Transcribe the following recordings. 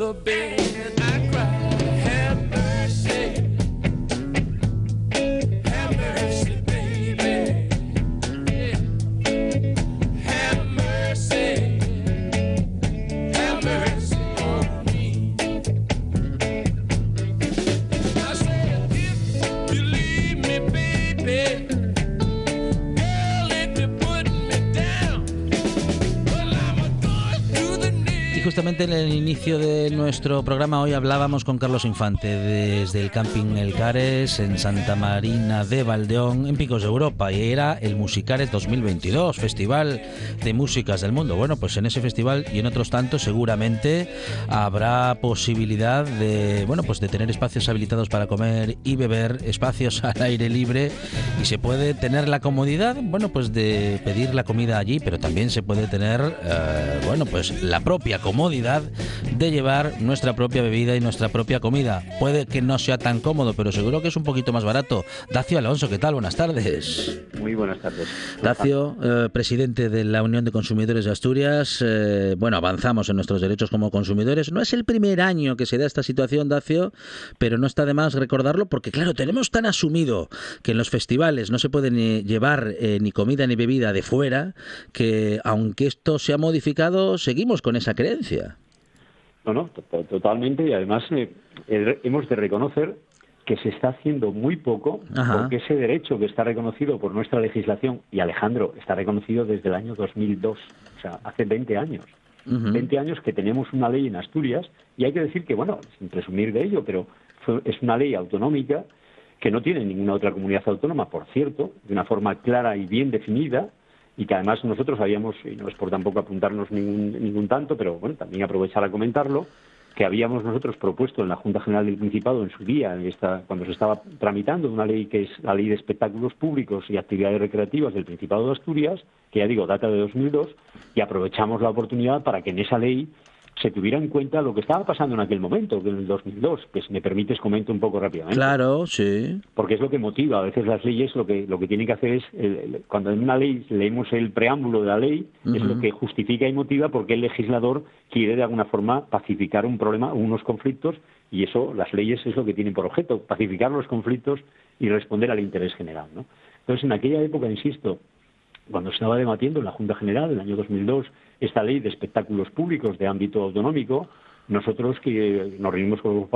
En el inicio de nuestro programa hoy hablábamos con Carlos Infante desde el camping El Cares en Santa Marina de Valdeón en Picos de Europa y era el Musicares 2022, Festival de Músicas del Mundo. Bueno, pues en ese festival y en otros tantos seguramente habrá posibilidad de, bueno, pues de tener espacios habilitados para comer y beber, espacios al aire libre y se puede tener la comodidad, bueno, pues de pedir la comida allí, pero también se puede tener, eh, bueno, pues la propia comodidad de llevar nuestra propia bebida y nuestra propia comida. Puede que no sea tan cómodo, pero seguro que es un poquito más barato. Dacio Alonso, ¿qué tal? Buenas tardes. Muy buenas tardes. Dacio, eh, presidente de la Unión de Consumidores de Asturias. Eh, bueno, avanzamos en nuestros derechos como consumidores. No es el primer año que se da esta situación, Dacio, pero no está de más recordarlo porque, claro, tenemos tan asumido que en los festivales no se puede ni llevar eh, ni comida ni bebida de fuera que, aunque esto se ha modificado, seguimos con esa creencia. No, no, totalmente. Y además eh, hemos de reconocer que se está haciendo muy poco porque ese derecho que está reconocido por nuestra legislación, y Alejandro, está reconocido desde el año 2002, o sea, hace 20 años. 20 años que tenemos una ley en Asturias y hay que decir que, bueno, sin presumir de ello, pero es una ley autonómica que no tiene ninguna otra comunidad autónoma, por cierto, de una forma clara y bien definida, y que además nosotros habíamos, y no es por tampoco apuntarnos ningún, ningún tanto, pero bueno, también aprovechar a comentarlo, que habíamos nosotros propuesto en la Junta General del Principado en su día, en esta, cuando se estaba tramitando una ley que es la Ley de Espectáculos Públicos y Actividades Recreativas del Principado de Asturias, que ya digo, data de 2002, y aprovechamos la oportunidad para que en esa ley se tuviera en cuenta lo que estaba pasando en aquel momento, en el 2002, que si me permites comento un poco rápidamente. Claro, sí. Porque es lo que motiva, a veces las leyes lo que, lo que tienen que hacer es, cuando en una ley leemos el preámbulo de la ley, es lo que justifica y motiva porque el legislador quiere de alguna forma pacificar un problema, unos conflictos, y eso, las leyes es lo que tienen por objeto, pacificar los conflictos y responder al interés general. ¿no? Entonces, en aquella época, insisto, cuando estaba debatiendo en la Junta General, en el año 2002, esta ley de espectáculos públicos de ámbito autonómico, nosotros que nos reunimos con los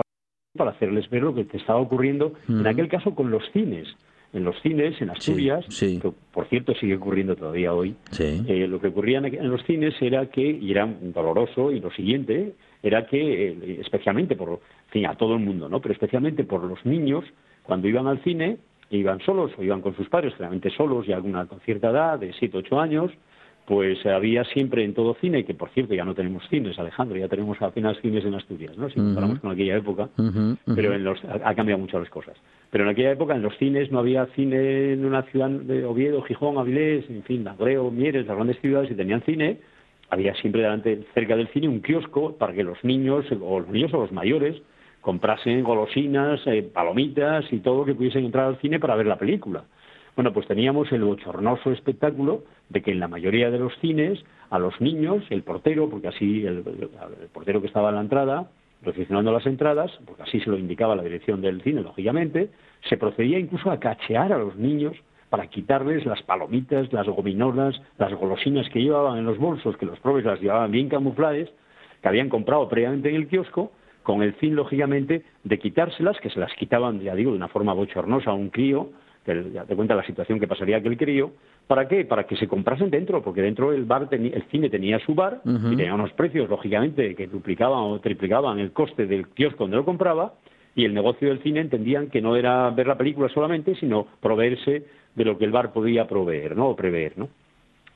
para hacerles ver lo que estaba ocurriendo, en aquel caso con los cines. En los cines, en Asturias, que por cierto sigue ocurriendo todavía hoy, eh, lo que ocurría en los cines era que, y era doloroso, y lo siguiente, era que, eh, especialmente por, fin, a todo el mundo, ¿no? Pero especialmente por los niños, cuando iban al cine, iban solos o iban con sus padres, generalmente solos y alguna con cierta edad, de 7, 8 años, pues había siempre en todo cine, que por cierto ya no tenemos cines, Alejandro, ya tenemos apenas cines en Asturias, ¿no? si comparamos con aquella época, pero en los, ha cambiado mucho las cosas. Pero en aquella época en los cines no había cine en una ciudad de Oviedo, Gijón, Avilés, en fin, Agreo, Mieres, las grandes ciudades y tenían cine, había siempre delante, cerca del cine, un kiosco para que los niños, o los niños o los mayores, comprasen golosinas, eh, palomitas y todo que pudiesen entrar al cine para ver la película. Bueno, pues teníamos el bochornoso espectáculo de que en la mayoría de los cines a los niños, el portero, porque así el, portero que estaba en la entrada, recepcionando las entradas, porque así se lo indicaba la dirección del cine, lógicamente, se procedía incluso a cachear a los niños para quitarles las palomitas, las gominolas, las golosinas que llevaban en los bolsos, que los probes las llevaban bien camufladas, que habían comprado previamente en el kiosco, con el fin, lógicamente, de quitárselas, que se las quitaban, ya digo, de una forma bochornosa a un crío, que ya te cuenta la situación que pasaría aquel crío, ¿para qué? Para que se comprasen dentro, porque dentro el bar el cine tenía su bar y tenía unos precios, lógicamente, que duplicaban o triplicaban el coste del kiosco donde lo compraba, y el negocio del cine entendían que no era ver la película solamente, sino proveerse de lo que el bar podía proveer, ¿no? O prever, ¿no?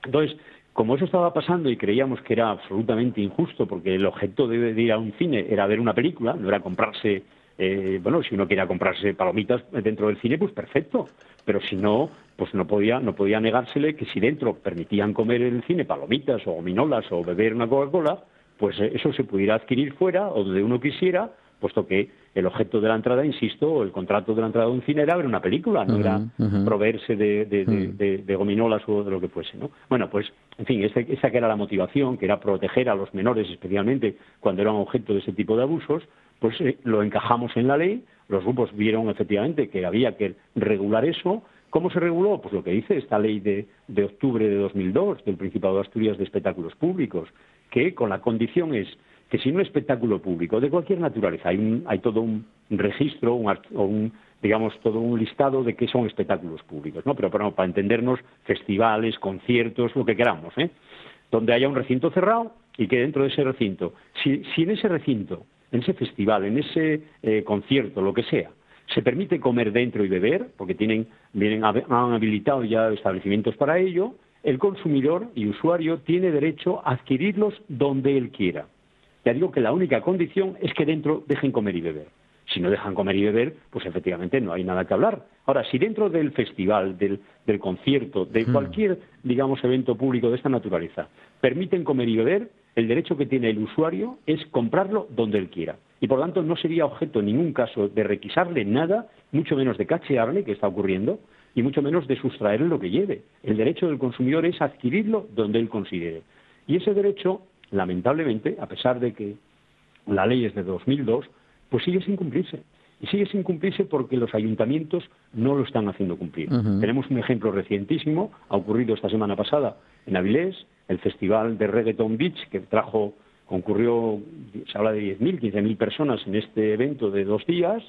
Entonces, como eso estaba pasando y creíamos que era absolutamente injusto, porque el objeto de, ir a un cine era ver una película, no era comprarse, eh, bueno, si uno quería comprarse palomitas dentro del cine, pues perfecto, pero si no, pues no podía, no podía negársele que si dentro permitían comer en el cine palomitas o gominolas o beber una Coca-Cola, pues eso se pudiera adquirir fuera o donde uno quisiera, puesto que el objeto de la entrada, insisto, el contrato de la entrada de un cine era ver una película, no era proveerse de, gominolas o de lo que fuese. ¿no? Bueno, pues, en fin, esa que era la motivación, que era proteger a los menores especialmente cuando eran objeto de ese tipo de abusos, pues eh, lo encajamos en la ley, los grupos vieron efectivamente que había que regular eso. ¿Cómo se reguló? Pues lo que dice esta ley de, de octubre de 2002 del Principado de Asturias de Espectáculos Públicos, que con la condición es que si un espectáculo público de cualquier naturaleza hay, hay todo un registro o un, digamos todo un listado de qué son espectáculos públicos, ¿no? Pero, para entendernos festivales, conciertos, lo que queramos, ¿eh? Donde haya un recinto cerrado y que dentro de ese recinto, si, en ese recinto, en ese festival, en ese eh, concierto, lo que sea, se permite comer dentro y beber, porque tienen, vienen, han habilitado ya establecimientos para ello, el consumidor y usuario tiene derecho a adquirirlos donde él quiera. Ya digo que la única condición es que dentro dejen comer y beber. Si no dejan comer y beber, pues efectivamente no hay nada que hablar. Ahora, si dentro del festival, del, concierto, de hmm. cualquier, digamos, evento público de esta naturaleza, permiten comer y beber, el derecho que tiene el usuario es comprarlo donde él quiera. Y por lo tanto no sería objeto en ningún caso de requisarle nada, mucho menos de cachearle, que está ocurriendo, y mucho menos de sustraerle lo que lleve. El derecho del consumidor es adquirirlo donde él considere. Y ese derecho lamentablemente, a pesar de que la ley es de 2002, pues sigue sin cumplirse. Y sigue sin cumplirse porque los ayuntamientos no lo están haciendo cumplir. Tenemos un ejemplo recientísimo, ha ocurrido esta semana pasada en Avilés, el Festival de Reggaeton Beach, que trajo, concurrió, se habla de 10.000, 15.000 personas en este evento de dos días.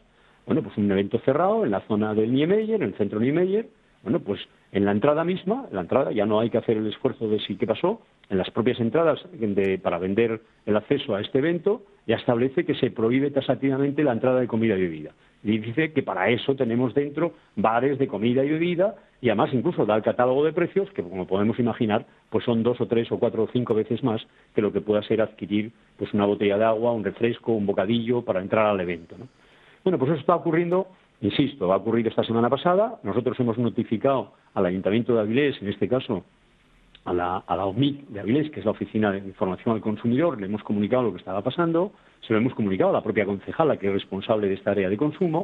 Bueno, pues un evento cerrado en la zona del Niemeyer, en el centro Niemeyer. Bueno, pues en la entrada misma, en la entrada ya no hay que hacer el esfuerzo de si qué pasó, en las propias entradas para vender el acceso a este evento, ya establece que se prohíbe tasativamente la entrada de comida y bebida. Y dice que para eso tenemos dentro bares de comida y bebida y además incluso da el catálogo de precios que como podemos imaginar pues son dos o tres o cuatro o cinco veces más que lo que pueda ser adquirir pues una botella de agua, un refresco, un bocadillo para entrar al evento. Bueno, pues eso está ocurriendo, insisto, va a ocurrir esta semana pasada. Nosotros hemos notificado al Ayuntamiento de Avilés, en este caso a la, a la OMIC de Avilés, que es la Oficina de Información al Consumidor, le hemos comunicado lo que estaba pasando, se lo hemos comunicado a la propia concejala, que es responsable de esta área de consumo.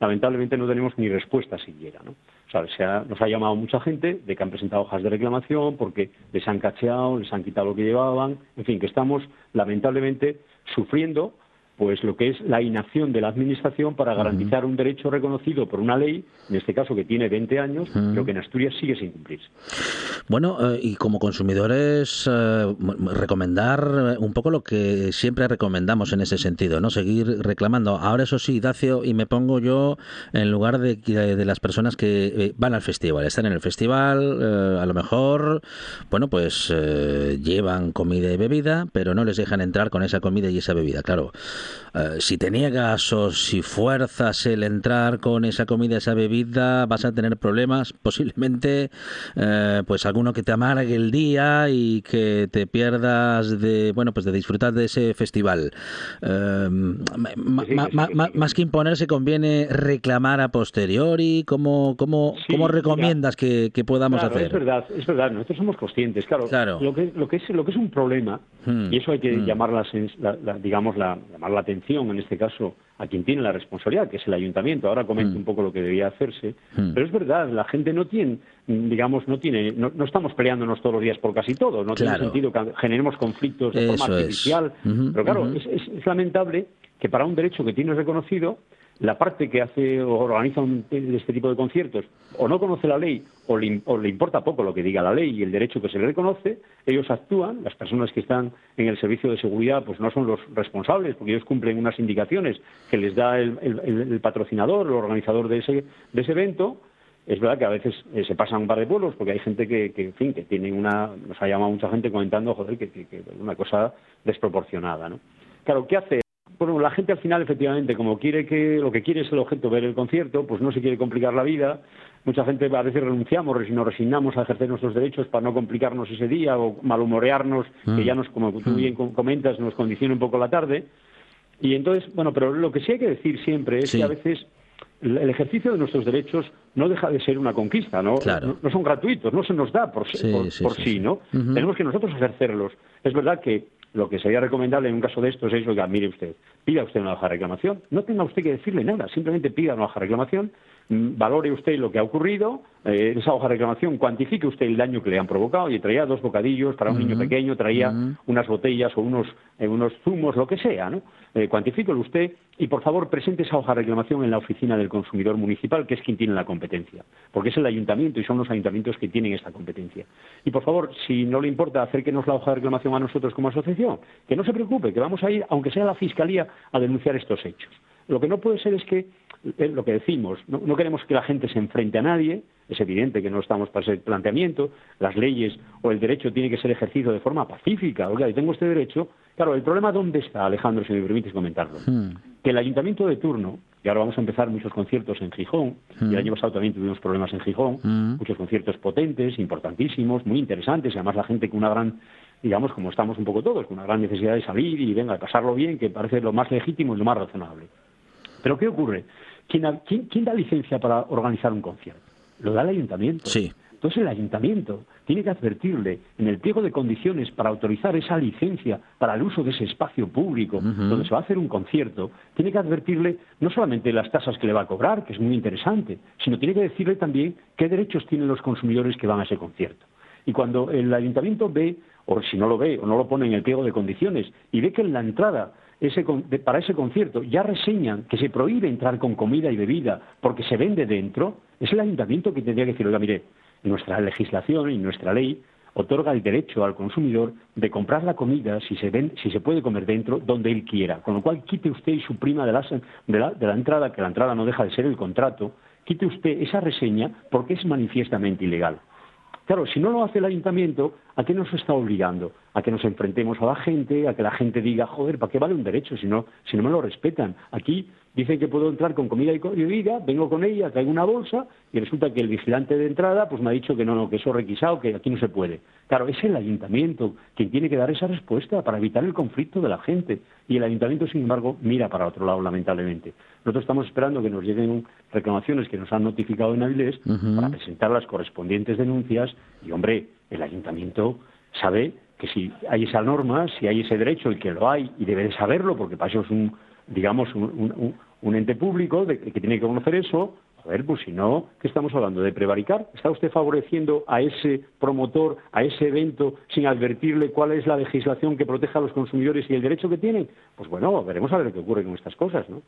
Lamentablemente no tenemos ni respuesta siquiera. ¿no? O sea, nos ha llamado mucha gente de que han presentado hojas de reclamación porque les han cacheado, les han quitado lo que llevaban, en fin, que estamos lamentablemente sufriendo pues lo que es la inacción de la Administración para garantizar un derecho reconocido por una ley, en este caso que tiene 20 años, pero que en Asturias sigue sin cumplirse. Bueno, eh, y como consumidores, eh, recomendar un poco lo que siempre recomendamos en ese sentido, ¿no? Seguir reclamando. Ahora, eso sí, Dacio, y me pongo yo en lugar de, de las personas que eh, van al festival, están en el festival, a lo mejor, bueno, pues llevan comida y bebida, pero no les dejan entrar con esa comida y esa bebida, claro. Eh, si te niegas o si fuerzas el entrar con esa comida, esa bebida, vas a tener problemas, posiblemente, eh, pues alguno que te amargue el día y que te pierdas de, bueno, pues de disfrutar de ese festival. Más que imponerse, conviene reclamar a posteriori. ¿Cómo, cómo, cómo recomiendas que, podamos hacer? Es verdad, es verdad. Nosotros somos conscientes, claro. Lo, que, lo, que es, lo que es un problema, hmm. y eso hay que hmm. llamar la, digamos, la, la atención, en este caso, a quien tiene la responsabilidad, que es el ayuntamiento. Ahora comento mm. un poco lo que debía hacerse. Mm. Pero es verdad, la gente no tiene, digamos, no tiene, no, estamos peleándonos todos los días por casi todo. No tiene sentido que generemos conflictos de forma artificial. Pero claro, es lamentable que para un derecho que tienes reconocido, la parte que hace o organiza este tipo de conciertos o no conoce la ley o le, importa poco lo que diga la ley y el derecho que se le reconoce, ellos actúan, las personas que están en el servicio de seguridad pues no son los responsables porque ellos cumplen unas indicaciones que les da el, patrocinador, el organizador de ese, de ese evento. Es verdad que a veces eh, se pasan un par de pueblos porque hay gente que, en fin, que tiene una, nos ha llamado mucha gente comentando, joder, que, que, una cosa desproporcionada, ¿no? Claro, ¿qué hace bueno, la gente al final, efectivamente, como quiere que lo que quiere es el objeto ver el concierto, pues no se quiere complicar la vida. Mucha gente a veces renunciamos nos resignamos a ejercer nuestros derechos para no complicarnos ese día o malhumorearnos, que mm. ya nos, como tú bien mm. comentas, nos condiciona un poco la tarde. Y entonces, bueno, pero lo que sí hay que decir siempre es que a veces el ejercicio de nuestros derechos no deja de ser una conquista, ¿no? No, son gratuitos, no se nos da por sí, por, sí, ¿no? Tenemos que nosotros ejercerlos. Es verdad que lo que sería recomendable en un caso de estos es, oiga, mire usted, pida usted una de reclamación, no tenga usted que decirle nada, simplemente pida una de reclamación, valore usted lo que ha ocurrido, eh, esa hoja de reclamación, cuantifique usted el daño que le han provocado, y traía dos bocadillos para un niño pequeño, traía unas botellas o unos, eh, unos zumos, lo que sea, ¿no? Eh, cuantifíquelo usted y, por favor, presente esa hoja de reclamación en la oficina del consumidor municipal, que es quien tiene la competencia, porque es el ayuntamiento y son los ayuntamientos que tienen esta competencia. Y, por favor, si no le importa, acérquenos la hoja de reclamación a nosotros como asociación, que no se preocupe, que vamos a ir, aunque sea a la Fiscalía, a denunciar estos hechos. Lo que no puede ser es que, eh, lo que decimos, no, queremos que la gente se enfrente a nadie, es evidente que no estamos para ese planteamiento, las leyes o el derecho tiene que ser ejercido de forma pacífica, oiga, y tengo este derecho. Claro, el problema dónde está, Alejandro, si me permites comentarlo. Hmm. Que el ayuntamiento de turno, y ahora vamos a empezar muchos conciertos en Gijón, y el hmm. año pasado también tuvimos problemas en Gijón, hmm. muchos conciertos potentes, importantísimos, muy interesantes, y además la gente con una gran digamos, como estamos un poco todos, con una gran necesidad de salir y venga, pasarlo bien, que parece lo más legítimo y lo más razonable. Pero ¿qué ocurre? ¿Quién, quién, da licencia para organizar un concierto? Lo da el ayuntamiento. Sí. Entonces el ayuntamiento tiene que advertirle en el pliego de condiciones para autorizar esa licencia para el uso de ese espacio público donde se va a hacer un concierto, tiene que advertirle no solamente las tasas que le va a cobrar, que es muy interesante, sino tiene que decirle también qué derechos tienen los consumidores que van a ese concierto. Y cuando el ayuntamiento ve o si no lo ve o no lo pone en el pliego de condiciones y ve que en la entrada para ese concierto ya reseñan que se prohíbe entrar con comida y bebida porque se vende dentro, es el ayuntamiento que tendría que decir, oiga, mire, nuestra legislación y nuestra ley otorga el derecho al consumidor de comprar la comida si se, puede comer dentro donde él quiera. Con lo cual quite usted y suprima de de la entrada, que la entrada no deja de ser el contrato, quite usted esa reseña porque es manifiestamente ilegal. Claro, si no lo hace el ayuntamiento, ¿a qué nos está obligando? A que nos enfrentemos a la gente, a que la gente diga, joder, ¿para qué vale un derecho si no, si no me lo respetan? Aquí dicen que puedo entrar con comida y bebida, vengo con ella, traigo una bolsa y resulta que el vigilante de entrada pues me ha dicho que no, no, que eso es requisado, que aquí no se puede. Claro, es el ayuntamiento quien tiene que dar esa respuesta para evitar el conflicto de la gente y el ayuntamiento, sin embargo, mira para otro lado, lamentablemente. Nosotros estamos esperando que nos lleguen reclamaciones que nos han notificado en Avilés para presentar las correspondientes denuncias y, hombre, el ayuntamiento sabe que si hay esa norma, si hay ese derecho, y que lo hay, y debe de saberlo, porque para eso es un, digamos, un, un ente público de, que tiene que conocer eso, a ver, pues si no, ¿qué estamos hablando? ¿De prevaricar? ¿Está usted favoreciendo a ese promotor, a ese evento, sin advertirle cuál es la legislación que proteja a los consumidores y el derecho que tienen? Pues bueno, veremos a ver qué ocurre con estas cosas, ¿no?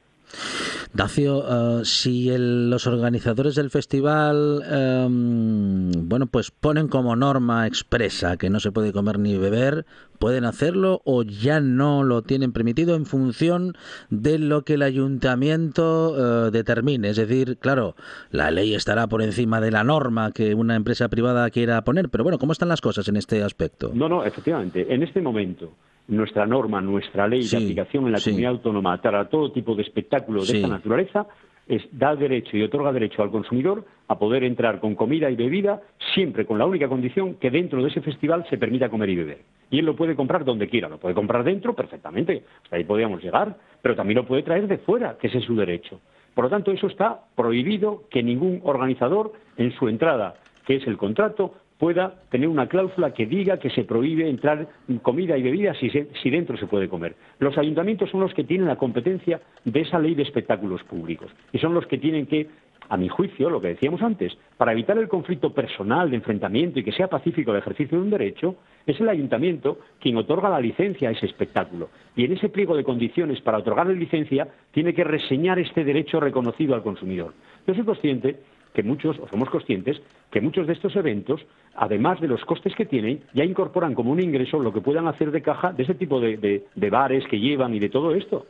Dacio, eh, si los organizadores del festival, em, bueno, pues ponen como norma expresa que no se puede comer ni beber, ¿pueden hacerlo o ya no lo tienen permitido en función de lo que el ayuntamiento eh, determine? Es decir, claro, la ley estará por encima de la norma que una empresa privada quiera poner, pero bueno, ¿cómo están las cosas en este aspecto? No, no, efectivamente, en este momento nuestra norma, nuestra ley de aplicación en la comunidad autónoma para todo tipo de espectáculos de esta naturaleza es da derecho y otorga derecho al consumidor a poder entrar con comida y bebida siempre con la única condición que dentro de ese festival se permita comer y beber. Y él lo puede comprar donde quiera, lo puede comprar dentro perfectamente, hasta ahí podríamos llegar, pero también lo puede traer de fuera, que ese es su derecho. Por lo tanto, eso está prohibido que ningún organizador en su entrada, que es el contrato, pueda tener una cláusula que diga que se prohíbe entrar comida y bebida si, si, dentro se puede comer. Los ayuntamientos son los que tienen la competencia de esa ley de espectáculos públicos y son los que tienen que, a mi juicio, lo que decíamos antes, para evitar el conflicto personal de enfrentamiento y que sea pacífico el ejercicio de un derecho, es el ayuntamiento quien otorga la licencia a ese espectáculo. Y en ese pliego de condiciones para otorgarle licencia tiene que reseñar este derecho reconocido al consumidor. Yo soy consciente que muchos, o somos conscientes, que muchos de estos eventos, además de los costes que tienen, ya incorporan como un ingreso lo que puedan hacer de caja de ese tipo de, bares que llevan y de todo esto.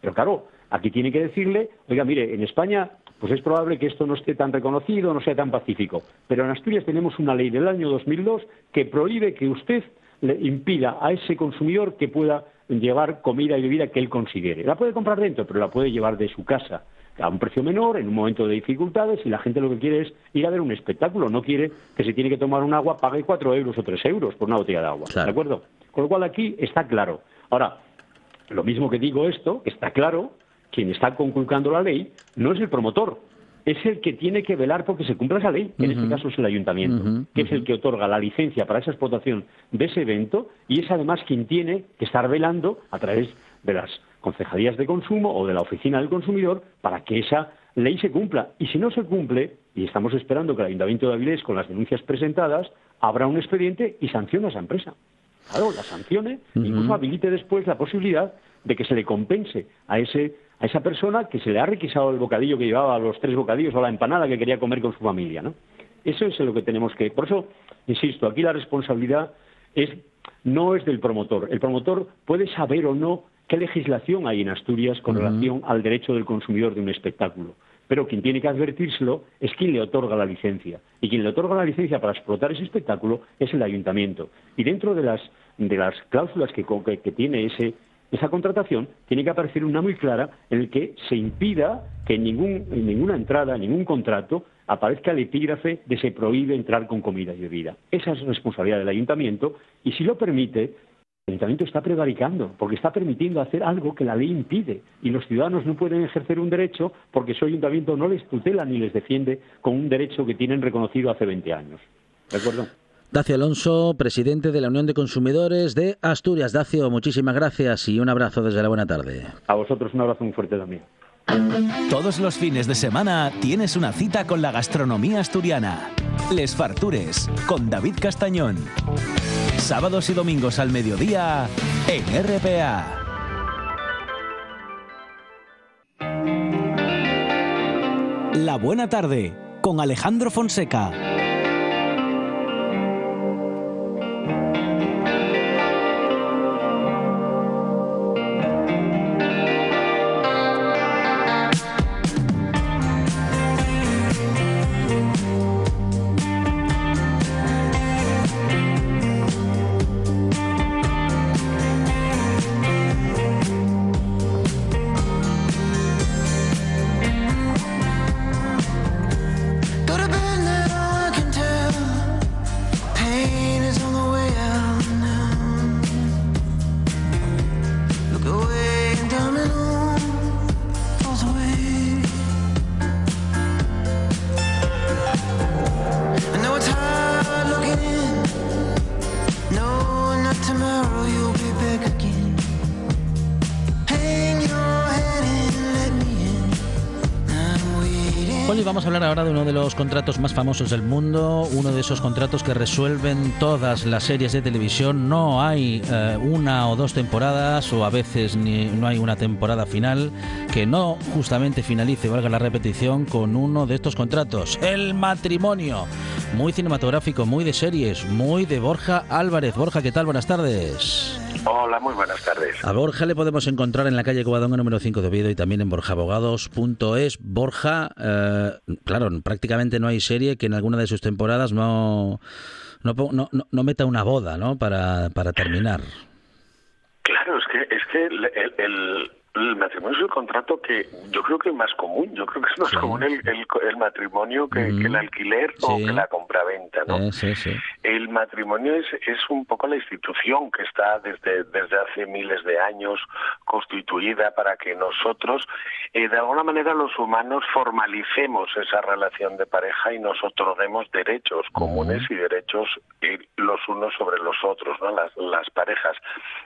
Pero claro, aquí tiene que decirle, oiga, mire, en España pues es probable que esto no esté tan reconocido, no sea tan pacífico. Pero en Asturias tenemos una ley del año 2002 que prohíbe que usted le impida a ese consumidor que pueda llevar comida y bebida que él considere. La puede comprar dentro, pero la puede llevar de su casa a un precio menor, en un momento de dificultades, y la gente lo que quiere es ir a ver un espectáculo, no quiere que si tiene que tomar un agua pague cuatro euros o tres euros por una botella de agua. ¿De acuerdo? Con lo cual aquí está claro. Ahora, lo mismo que digo esto, está claro, quien está conculcando la ley no es el promotor, es el que tiene que velar porque se cumpla esa ley, que en este caso es el ayuntamiento, que es el que otorga la licencia para esa explotación de ese evento y es además quien tiene que estar velando a través de las concejalías de consumo o de la oficina del consumidor para que esa ley se cumpla. Y si no se cumple, y estamos esperando que el Ayuntamiento de Avilés, con las denuncias presentadas, abra un expediente y sancione a esa empresa. Claro, la sancione, incluso habilite después la posibilidad de que se le compense a ese a esa persona que se le ha requisado el bocadillo que llevaba, los tres bocadillos o la empanada que quería comer con su familia, ¿no? Eso es lo que tenemos que. Por eso, insisto, aquí la responsabilidad es no es del promotor. El promotor puede saber o no qué legislación hay en Asturias con relación al derecho del consumidor de un espectáculo. Pero quien tiene que advertírselo es quien le otorga la licencia. Y quien le otorga la licencia para explotar ese espectáculo es el ayuntamiento. Y dentro de las, de las cláusulas que, que tiene ese, esa contratación tiene que aparecer una muy clara en el que se impida que en, ningún, en ninguna entrada, en ningún contrato, aparezca el epígrafe de se prohíbe entrar con comida y bebida. Esa es responsabilidad del ayuntamiento y si lo permite, el ayuntamiento está prevaricando porque está permitiendo hacer algo que la ley impide y los ciudadanos no pueden ejercer un derecho porque su ayuntamiento no les tutela ni les defiende con un derecho que tienen reconocido hace 20 años. ¿De acuerdo? Dacio Alonso, presidente de la Unión de Consumidores de Asturias. Dacio, muchísimas gracias y un abrazo desde la buena tarde. A vosotros un abrazo muy fuerte también. Todos los fines de semana tienes una cita con la gastronomía asturiana. Les Fartures, con David Castañón. Sábados y domingos al mediodía en RPA. La buena tarde, con Alejandro Fonseca. Ahora de uno de los contratos más famosos del mundo, uno de esos contratos que resuelven todas las series de televisión. No hay eh, una o dos temporadas, o a veces ni, no hay una temporada final que no justamente finalice, valga la repetición, con uno de estos contratos. El matrimonio. Muy cinematográfico, muy de series, muy de Borja Álvarez. Borja, ¿qué tal? Buenas tardes. Hola, muy buenas tardes. A Borja le podemos encontrar en la calle Covadonga número 5 de Oviedo y también en borjabogados.es. Borja, eh, claro, prácticamente no hay serie que en alguna de sus temporadas no, no, no, no meta una boda, ¿no? Para, para terminar. Claro, es que, es que el el matrimonio es el contrato que yo creo que es más común. Yo creo que es más común el, el, matrimonio que, el alquiler o que la compraventa. ¿no? El matrimonio es, es un poco la institución que está desde, desde hace miles de años constituida para que nosotros, eh, de alguna manera, los humanos formalicemos esa relación de pareja y nos otorguemos derechos comunes y derechos eh, los unos sobre los otros, ¿no? las, las parejas.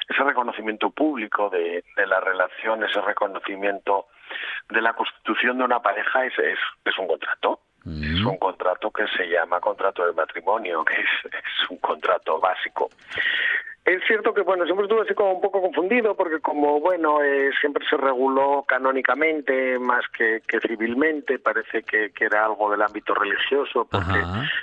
Ese reconocimiento público de, de la relación ese reconocimiento de la constitución de una pareja es, es, un contrato. Es un contrato que se llama contrato de matrimonio, que es, es un contrato básico. Es cierto que, bueno, siempre estuve así como un poco confundido porque como, bueno, eh, siempre se reguló canónicamente más que, civilmente, parece que, era algo del ámbito religioso, porque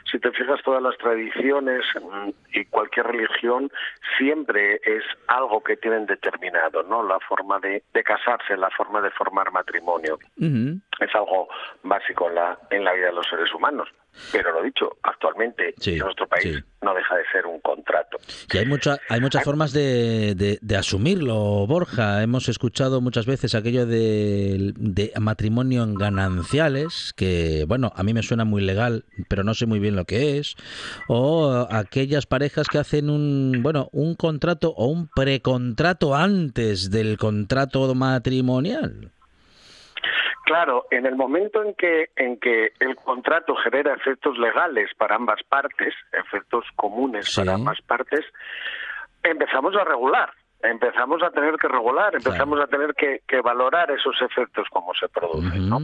si te fijas todas las tradiciones mm, y cualquier religión siempre es algo que tienen determinado, ¿no? La forma de, casarse, la forma de formar matrimonio. Es algo básico en la, en la vida de los seres humanos. Pero lo dicho, actualmente en nuestro país no deja de ser un contrato. Y hay, mucha, hay muchas formas de, de, asumirlo, Borja. Hemos escuchado muchas veces aquello de, matrimonio en gananciales, que, bueno, a mí me suena muy legal, pero no sé muy bien lo que es. O aquellas parejas que hacen un, bueno, un contrato o un precontrato antes del contrato matrimonial. Claro, en el momento en que, en que el contrato genera efectos legales para ambas partes, efectos comunes para ambas partes, empezamos a regular, empezamos a tener que regular, empezamos a tener que, valorar esos efectos como se producen, ¿no?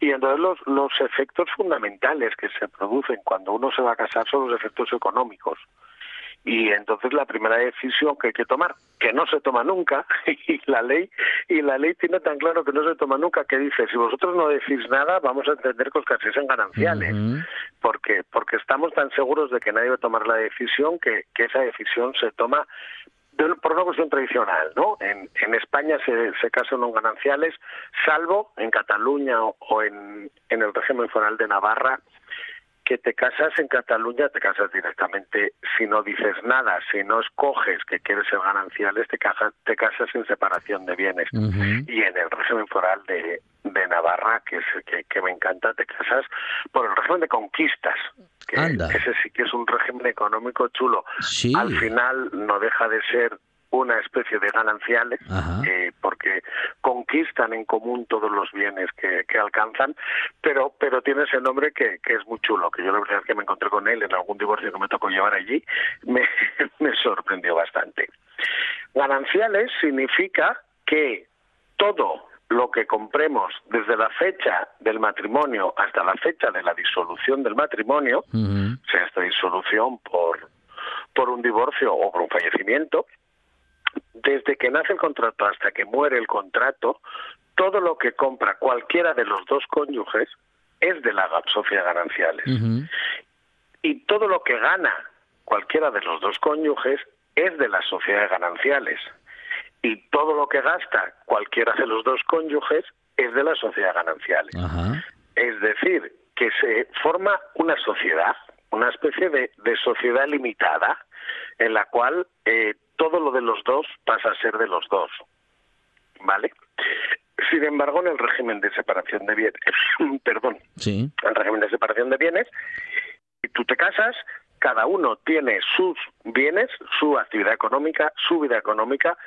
Y entonces los, los efectos fundamentales que se producen cuando uno se va a casar son los efectos económicos. Y entonces la primera decisión que hay que tomar, que no se toma nunca, y la ley y la ley tiene tan claro que no se toma nunca que dice si vosotros no decís nada vamos a entender que os caséis en gananciales, porque porque estamos tan seguros de que nadie va a tomar la decisión que, que esa decisión se toma por una cuestión tradicional, ¿no? En, en España se, se casan en gananciales, salvo en Cataluña o, o en, en el régimen foral de Navarra, que te casas en Cataluña, te casas directamente si no dices nada, si no escoges que quieres ser gananciales, te casas, te casas en separación de bienes. Y en el régimen foral de, de Navarra, que es que, que, me encanta, te casas por el régimen de conquistas. Que ese sí que es un régimen económico chulo. Al final no deja de ser una especie de gananciales, eh, porque conquistan en común todos los bienes que, que, alcanzan, pero pero tiene ese nombre que, que, es muy chulo, que yo la verdad es que me encontré con él en algún divorcio que me tocó llevar allí, me, me sorprendió bastante. Gananciales significa que todo lo que compremos desde la fecha del matrimonio hasta la fecha de la disolución del matrimonio, sea esta disolución por, por un divorcio o por un fallecimiento, desde que nace el contrato hasta que muere el contrato, todo lo que compra cualquiera de los dos cónyuges es de la sociedad gananciales. Y todo lo que gana cualquiera de los dos cónyuges es de las sociedades gananciales. Y todo lo que gasta cualquiera de los dos cónyuges es de las sociedades gananciales. Es decir, que se forma una sociedad, una especie de, de sociedad limitada, en la cual eh, todo lo de los dos pasa a ser de los dos. ¿Vale? Sin embargo, en el régimen de separación de bienes, perdón, sí. en el régimen de separación de bienes, tú te casas, cada uno tiene sus bienes, su actividad económica, su vida económica,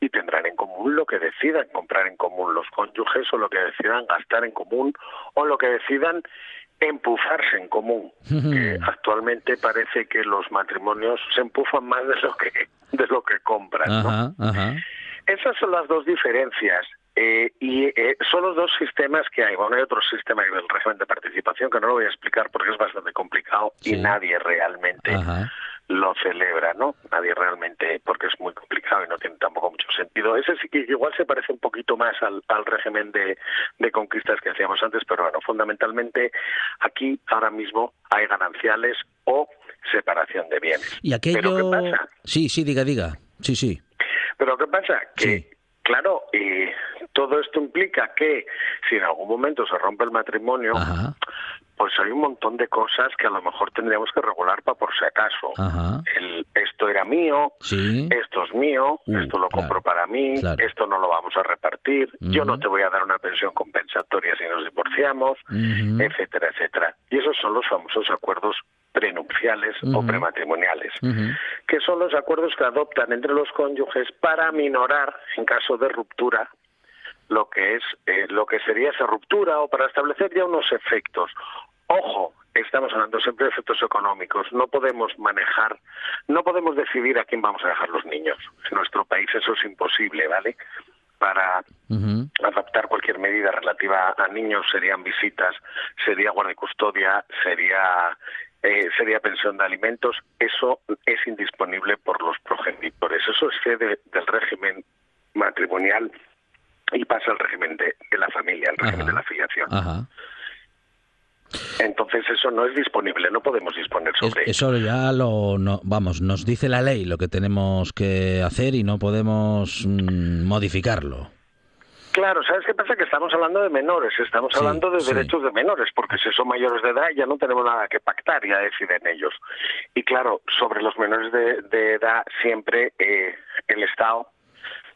y tendrán en común lo que decidan comprar en común los cónyuges o lo que decidan gastar en común o lo que decidan empujarse en común. que actualmente parece que los matrimonios se empufan más de lo que de lo que compran. Esas son las dos diferencias. Eh, y eh, son los dos sistemas que hay. Bueno, hay otro sistema del régimen de participación que no lo voy a explicar porque es bastante complicado y nadie realmente lo celebra, ¿no? Nadie realmente, porque es muy complicado y no tiene tampoco sentido. Ese sí que igual se parece un poquito más al, al régimen de, de conquistas que hacíamos antes, pero bueno, fundamentalmente aquí ahora mismo hay gananciales o separación de bienes. ¿Y aquello... ¿Pero qué pasa? Sí, sí, diga, diga. Sí, sí. Pero ¿qué pasa? Que, claro, y todo esto implica que si en algún momento se rompe el matrimonio, pues hay un montón de cosas que a lo mejor tendríamos que regular para por si acaso. El, esto era mío, esto es mío, uh, esto lo compro para mí, esto no lo vamos a repartir, yo no te voy a dar una pensión compensatoria si nos divorciamos, etcétera, etcétera. Y esos son los famosos acuerdos prenupciales o prematrimoniales, que son los acuerdos que adoptan entre los cónyuges para minorar, en caso de ruptura, lo que es eh, lo que sería esa ruptura o para establecer ya unos efectos. Ojo, estamos hablando siempre de efectos económicos. No podemos manejar, no podemos decidir a quién vamos a dejar los niños. En nuestro país eso es imposible, ¿vale? Para adaptar cualquier medida relativa a niños serían visitas, sería guardia custodia, sería eh, sería pensión de alimentos. Eso es indisponible por los progenitores. Eso excede del régimen matrimonial y pasa al régimen de, la familia, al régimen de la afiliación. Entonces eso no es disponible, no podemos disponer sobre eso. Eso ya lo, vamos, nos dice la ley lo que tenemos que hacer y no podemos mm, modificarlo. Claro, ¿sabes qué pasa? Que estamos hablando de menores, estamos hablando de derechos de menores, porque si son mayores de edad ya no tenemos nada que pactar, ya deciden ellos. Y claro, sobre los menores de, edad siempre eh, el Estado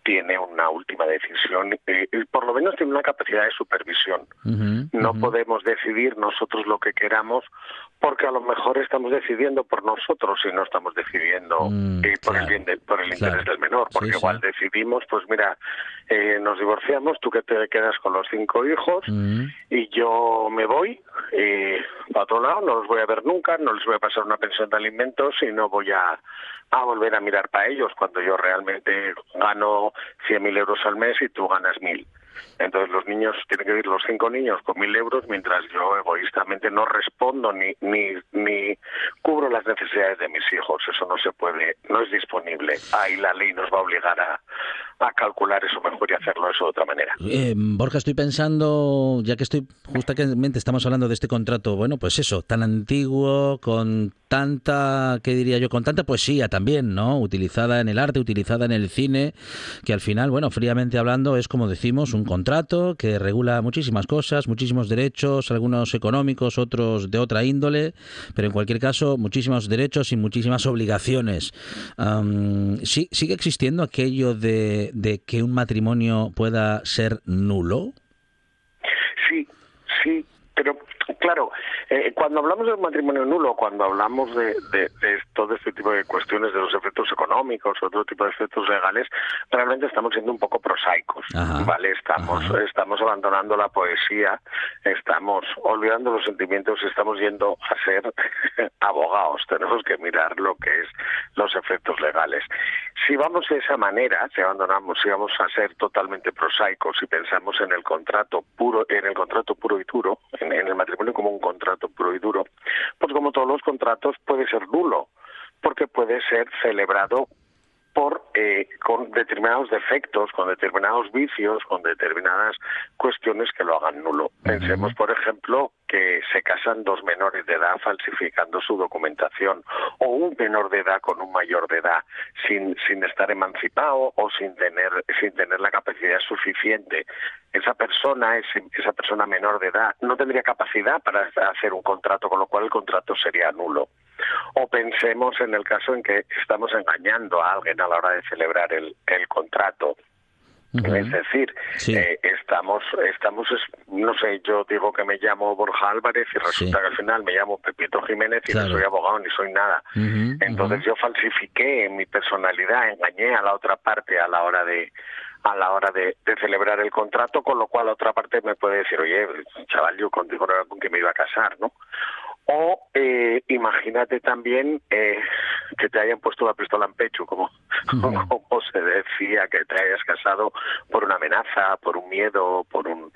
tiene una última decisión y por lo menos tiene una capacidad de supervisión. no podemos decidir nosotros lo que queramos porque a lo mejor estamos decidiendo por nosotros y no estamos decidiendo mm, por el bien por el interés del menor, porque igual decidimos, pues mira, eh, nos divorciamos, tú que te quedas con los cinco hijos y yo me voy eh, para otro lado, no los voy a ver nunca, no les voy a pasar una pensión de alimentos y no voy a a volver a mirar para ellos cuando yo realmente gano 100.000 euros al mes y tú ganas 1.000. Entonces los niños tienen que vivir los cinco niños con mil euros mientras yo egoístamente no respondo ni, ni, ni cubro las necesidades de mis hijos. Eso no se puede, no es disponible. Ahí la ley nos va a obligar a, a calcular eso mejor y hacerlo eso de otra manera. Eh, Borja, estoy pensando, ya que estoy justamente estamos hablando de este contrato, bueno, pues eso, tan antiguo, con tanta, ¿qué diría yo? Con tanta poesía también, ¿no? Utilizada en el arte, utilizada en el cine, que al final, bueno, fríamente hablando, es como decimos, un contrato que regula muchísimas cosas, muchísimos derechos, algunos económicos, otros de otra índole, pero en cualquier caso, muchísimos derechos y muchísimas obligaciones. ¿sí, ¿Sigue existiendo aquello de de, que un matrimonio pueda ser nulo? Sí, sí, pero claro, eh, cuando hablamos de un matrimonio nulo, cuando hablamos de, todo este tipo de cuestiones, de los efectos económicos, otro tipo de efectos legales, realmente estamos siendo un poco prosaicos, ¿vale? Estamos, estamos abandonando la poesía, estamos olvidando los sentimientos, estamos yendo a ser abogados. Tenemos que mirar lo que es los efectos legales. Si vamos de esa manera, si abandonamos, si vamos a ser totalmente prosaicos y pensamos en el contrato puro, en el contrato puro y duro, en el matrimonio como un contrato puro y duro, pues como todos los contratos puede ser nulo, porque puede ser celebrado por eh, con determinados defectos, con determinados vicios, con determinadas cuestiones que lo hagan nulo. Pensemos, por ejemplo, que se casan dos menores de edad falsificando su documentación o un menor de edad con un mayor de edad sin, sin estar emancipado o sin tener sin tener la capacidad suficiente. Esa persona esa persona menor de edad no tendría capacidad para hacer un contrato con lo cual el contrato sería nulo. O pensemos en el caso en que estamos engañando a alguien a la hora de celebrar el, el contrato es decir, eh, estamos, estamos, no sé, yo digo que me llamo Borja Álvarez y resulta que al final me llamo Pepito Jiménez y no soy abogado ni soy nada. Entonces yo falsifiqué mi personalidad, engañé a la otra parte a la hora de a la hora de, celebrar el contrato, con lo cual la otra parte me puede decir, oye, chaval, yo contigo no era con que me iba a casar, ¿no? O eh, imagínate también eh, que te hayan puesto la pistola en pecho, como, como se decía, que te hayas casado por una amenaza, por un miedo, por un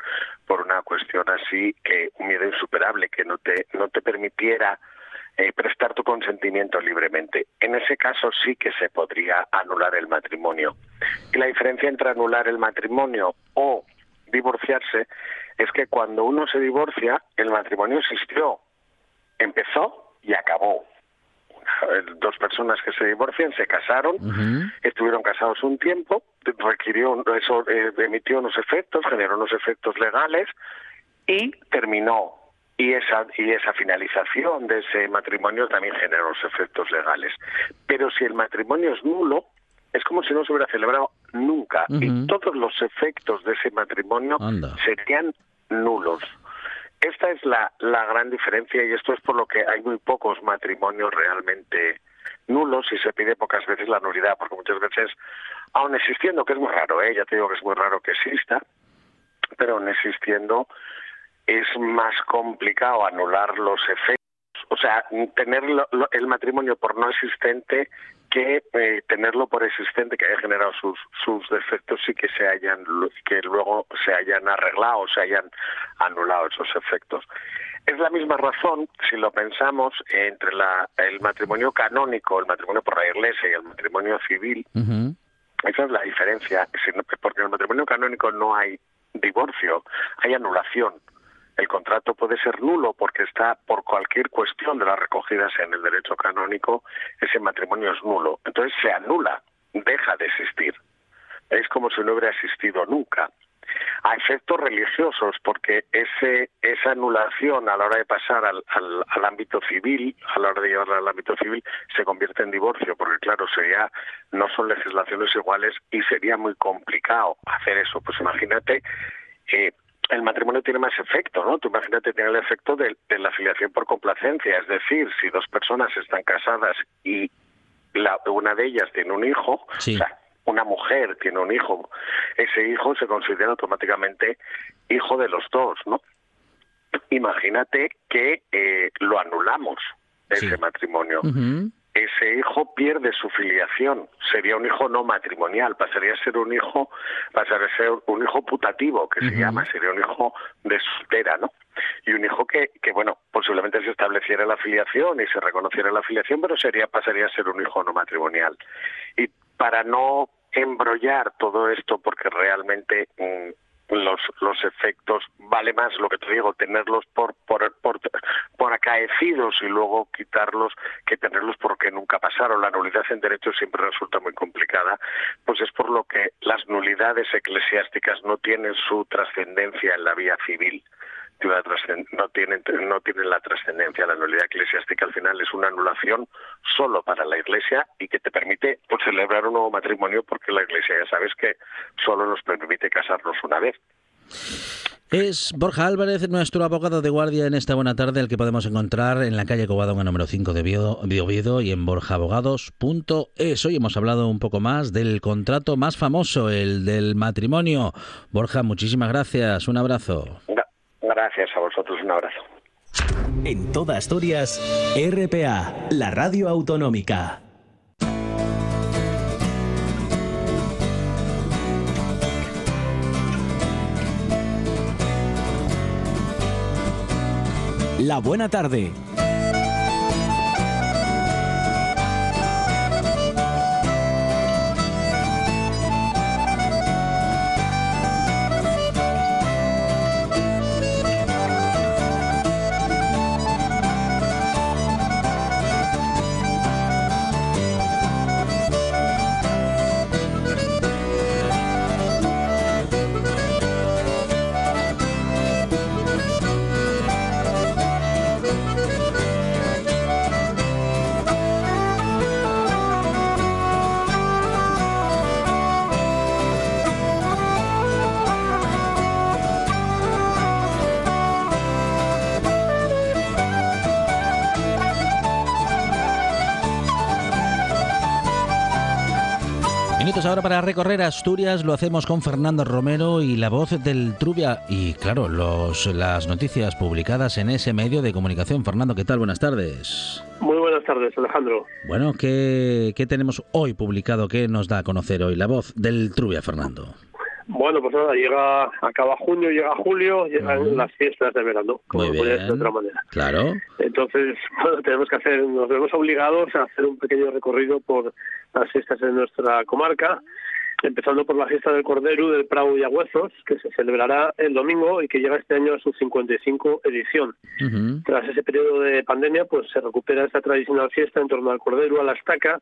por una cuestión así, que un miedo insuperable que no te no te permitiera eh, prestar tu consentimiento libremente. En ese caso sí que se podría anular el matrimonio. Y la diferencia entre anular el matrimonio o divorciarse es que cuando uno se divorcia, el matrimonio existió, empezó y acabó. Dos personas que se divorcian se casaron, estuvieron casados un tiempo, requirió eso eh, emitió unos efectos, generó unos efectos legales y terminó. Y esa, y esa finalización de ese matrimonio también generó los efectos legales. Pero si el matrimonio es nulo, es como si no se hubiera celebrado nunca. Y todos los efectos de ese matrimonio serían nulos. Esta es la, la gran diferencia y esto es por lo que hay muy pocos matrimonios realmente nulos y se pide pocas veces la nulidad, porque muchas veces, aun existiendo, que es muy raro, ¿eh? ya te digo que es muy raro que exista, pero aun existiendo es más complicado anular los efectos o sea, tener el matrimonio por no existente que eh, tenerlo por existente que haya generado sus, sus defectos y que se hayan que luego se hayan arreglado, se hayan anulado esos efectos. Es la misma razón, si lo pensamos, entre la, el matrimonio canónico, el matrimonio por la iglesia y el matrimonio civil. Esa es la diferencia, porque en el matrimonio canónico no hay divorcio, hay anulación el contrato puede ser nulo porque está por cualquier cuestión de las recogidas en el derecho canónico, ese matrimonio es nulo. Entonces se anula, deja de existir. Es como si no hubiera existido nunca. a efectos religiosos, porque ese, esa anulación a la hora de pasar al, al, ámbito civil, a la hora de llevarla al ámbito civil, se convierte en divorcio, porque claro, sería, no son legislaciones iguales y sería muy complicado hacer eso. Pues imagínate, eh, el matrimonio tiene más efecto, ¿no? Tú imagínate tiene el efecto de, la afiliación por complacencia, es decir, si dos personas están casadas y la, una de ellas tiene un hijo, o sea, una mujer tiene un hijo, ese hijo se considera automáticamente hijo de los dos, ¿no? Imagínate que eh, lo anulamos, ese matrimonio. Ese hijo pierde su filiación, sería un hijo no matrimonial, pasaría a ser un hijo, pasaría a ser un hijo putativo, que se llama, sería un hijo de soltera, ¿no? Y un hijo que, que, bueno, posiblemente se estableciera la filiación y se reconociera la filiación, pero sería, pasaría a ser un hijo no matrimonial. Y para no embrollar todo esto, porque realmente mm, los, los efectos, vale más lo que te digo, tenerlos por, por, por, por, acaecidos y luego quitarlos que tenerlos porque nunca pasaron. La nulidad en derecho siempre resulta muy complicada, pues es por lo que las nulidades eclesiásticas no tienen su trascendencia en la vía civil no tienen, no tienen la trascendencia. La nulidad eclesiástica al final es una anulación solo para la Iglesia y que te permite pues, celebrar un nuevo matrimonio porque la Iglesia ya sabes que solo nos permite casarnos una vez. Es Borja Álvarez, nuestro abogado de guardia en esta buena tarde, el que podemos encontrar en la calle Covadonga número 5 de Oviedo y en borjaabogados.es. Hoy hemos hablado un poco más del contrato más famoso, el del matrimonio. Borja, muchísimas gracias. Un abrazo. Gracias a vosotros, un abrazo. En toda Asturias, RPA, la radio autonómica. La buena tarde ahora para recorrer Asturias lo hacemos con Fernando Romero y la voz del Trubia y claro, los, las noticias publicadas en ese medio de comunicación. Fernando, ¿qué tal? Buenas tardes. Muy buenas tardes, Alejandro. Bueno, ¿qué, qué tenemos hoy publicado? ¿Qué nos da a conocer hoy la voz del Trubia, Fernando? Bueno, pues nada, llega, acaba junio, llega julio, llegan las fiestas de verano, como Muy de otra manera. Claro. Entonces, bueno, tenemos que hacer, nos vemos obligados a hacer un pequeño recorrido por las fiestas de nuestra comarca, empezando por la fiesta del Cordero del Prado y Agüezos, que se celebrará el domingo y que llega este año a su 55 edición. Tras ese periodo de pandemia, pues se recupera esta tradicional fiesta en torno al Cordero, a la estaca,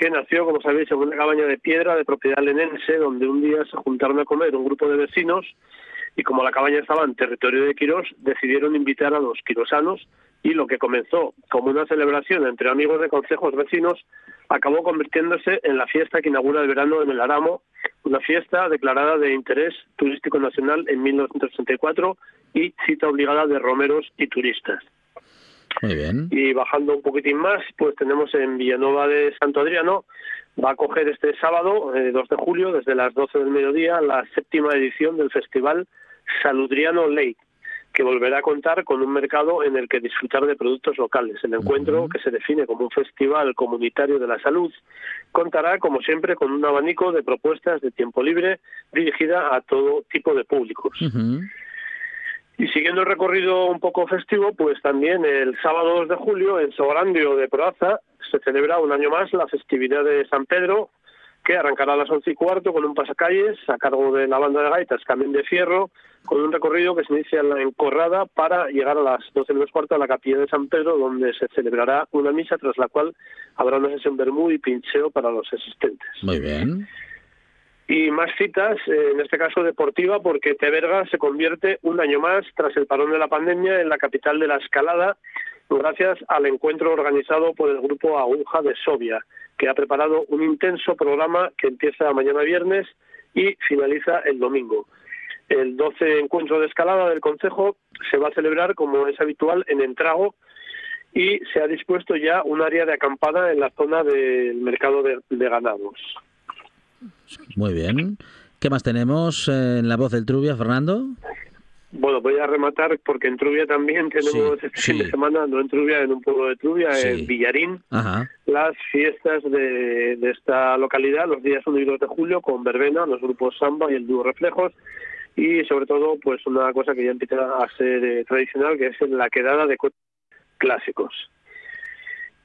que nació, como sabéis, en una cabaña de piedra de propiedad lenense, donde un día se juntaron a comer un grupo de vecinos y como la cabaña estaba en territorio de Quirós, decidieron invitar a los quirosanos y lo que comenzó como una celebración entre amigos de consejos vecinos acabó convirtiéndose en la fiesta que inaugura el verano en el Aramo, una fiesta declarada de interés turístico nacional en 1964 y cita obligada de romeros y turistas. Y bajando un poquitín más, pues tenemos en Villanueva de Santo Adriano, va a coger este sábado, 2 eh, de julio, desde las 12 del mediodía, la séptima edición del festival Saludriano Lake, que volverá a contar con un mercado en el que disfrutar de productos locales. El encuentro, que se define como un festival comunitario de la salud, contará, como siempre, con un abanico de propuestas de tiempo libre dirigida a todo tipo de públicos. Y siguiendo el recorrido un poco festivo, pues también el sábado 2 de julio en Sograndio de Proaza se celebra un año más la festividad de San Pedro, que arrancará a las once y cuarto con un pasacalles a cargo de la banda de gaitas Camino de Fierro, con un recorrido que se inicia en la encorrada para llegar a las doce menos cuarto a la capilla de San Pedro, donde se celebrará una misa, tras la cual habrá una sesión bermú y pincheo para los asistentes. Muy bien. Y más citas, eh, en este caso deportiva, porque Teberga se convierte un año más, tras el parón de la pandemia, en la capital de la escalada, gracias al encuentro organizado por el grupo Aguja de Sobia, que ha preparado un intenso programa que empieza mañana viernes y finaliza el domingo. El 12 encuentro de escalada del Consejo se va a celebrar, como es habitual, en Entrago y se ha dispuesto ya un área de acampada en la zona del mercado de, ganados. Muy bien. ¿Qué más tenemos en la voz del Trubia, Fernando? Bueno, voy a rematar porque en Trubia también tenemos este fin de semana, no en Trubia, en un pueblo de Trubia, en Villarín, las fiestas de, de, esta localidad, los días 1 y 2 de julio, con verbena, los grupos Samba y el dúo Reflejos, y sobre todo pues una cosa que ya empieza a ser eh, tradicional que es la quedada de clásicos.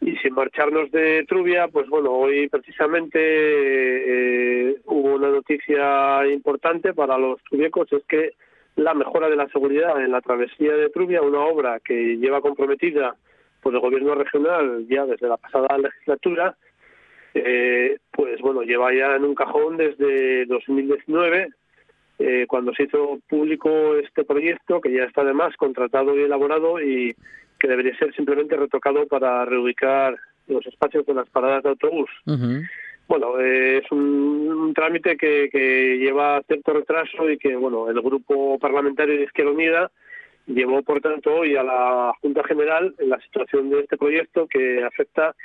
Y sin marcharnos de Trubia, pues bueno, hoy precisamente eh, hubo una noticia importante para los trubiecos, es que la mejora de la seguridad en la travesía de Trubia, una obra que lleva comprometida por el gobierno regional ya desde la pasada legislatura, eh, pues bueno, lleva ya en un cajón desde 2019 eh, cuando se hizo público este proyecto, que ya está además contratado y elaborado y que debería ser simplemente retocado para reubicar los espacios de las paradas de autobús. Bueno, eh, es un, trámite que, que, lleva cierto retraso y que, bueno, el Grupo Parlamentario de Izquierda Unida llevó, por tanto, hoy a la Junta General en la situación de este proyecto que afecta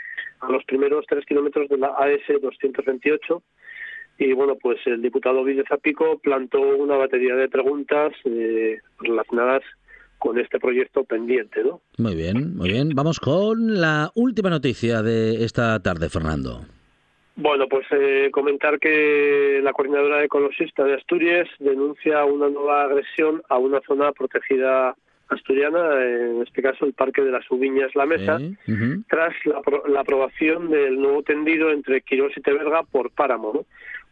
a los primeros tres kilómetros de la AS 228 y bueno, pues el diputado Villa Zapico plantó una batería de preguntas eh, relacionadas con este proyecto pendiente, ¿no? Muy bien, muy bien. Vamos con la última noticia de esta tarde, Fernando. Bueno, pues eh, comentar que la coordinadora ecologista de Asturias denuncia una nueva agresión a una zona protegida asturiana, en este caso el Parque de las Ubiñas La Mesa, tras la, la, aprobación del nuevo tendido entre Quirós y Teberga por Páramo. ¿no?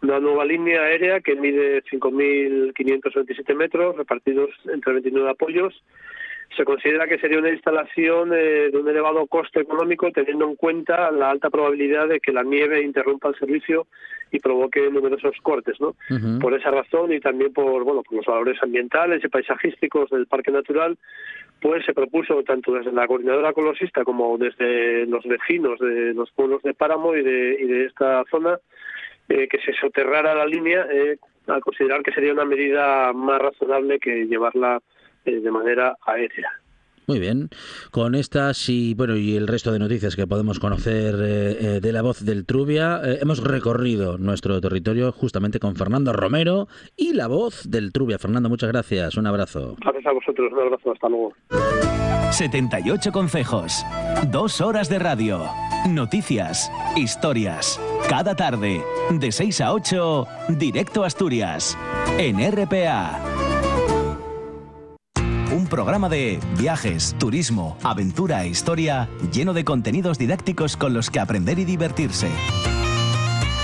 Una nueva línea aérea que mide 5.527 metros repartidos entre 29 apoyos. Se considera que sería una instalación eh, de un elevado coste económico teniendo en cuenta la alta probabilidad de que la nieve interrumpa el servicio y provoque numerosos cortes, ¿no? Por esa razón y también por bueno por los valores ambientales y paisajísticos del parque natural, pues se propuso tanto desde la coordinadora ecologista como desde los vecinos de los pueblos de Páramo y de, y de esta zona eh, que se soterrara la línea, eh, a considerar que sería una medida más razonable que llevarla eh, de manera aérea. Muy bien. Con estas y bueno y el resto de noticias que podemos conocer de la voz del Trubia, hemos recorrido nuestro territorio justamente con Fernando Romero y la voz del Trubia. Fernando, muchas gracias. Un abrazo. Gracias a vosotros. Un abrazo. Hasta luego. 78 consejos. Dos horas de radio. Noticias. Historias. Cada tarde, de 6 a 8, Directo Asturias, en RPA. Un programa de viajes, turismo, aventura e historia lleno de contenidos didácticos con los que aprender y divertirse.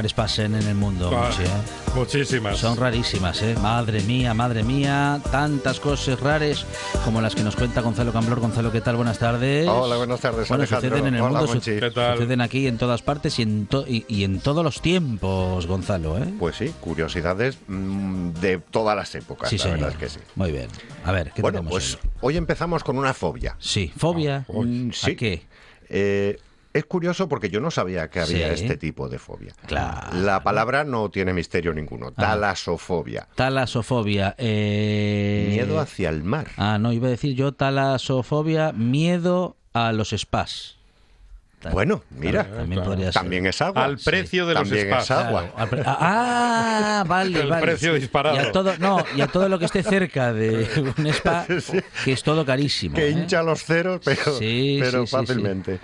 Raras pasen en el mundo. ¿eh? Muchísimas. Son rarísimas, ¿eh? Madre mía, madre mía, tantas cosas raras como las que nos cuenta Gonzalo Camblor. Gonzalo, ¿qué tal? Buenas tardes. Hola, buenas tardes, bueno, suceden en el mundo, suceden aquí en todas partes y en, y, en todos los tiempos, Gonzalo, ¿eh? Pues sí, curiosidades mm, de todas las épocas, la verdad es que sí. Muy bien. A ver, ¿qué bueno, pues hoy? empezamos con una fobia. Sí, fobia. Sí. ¿A qué? Eh, es curioso porque yo no sabía que había Sí. este tipo de fobia. Claro. La palabra no tiene misterio ninguno. Talasofobia. Talasofobia. eh, Miedo hacia el mar. Ah, no, iba a decir yo talasofobia, miedo a los spas. Bueno, mira, También podría ser. también es agua. Al precio de los También spas. es agua. Claro, Ah, vale, El vale. precio disparado. Y a todo, no, y a todo lo que esté cerca de un spa, que es todo carísimo. que ¿eh? hincha los ceros, pero, Sí, pero sí, sí, fácilmente.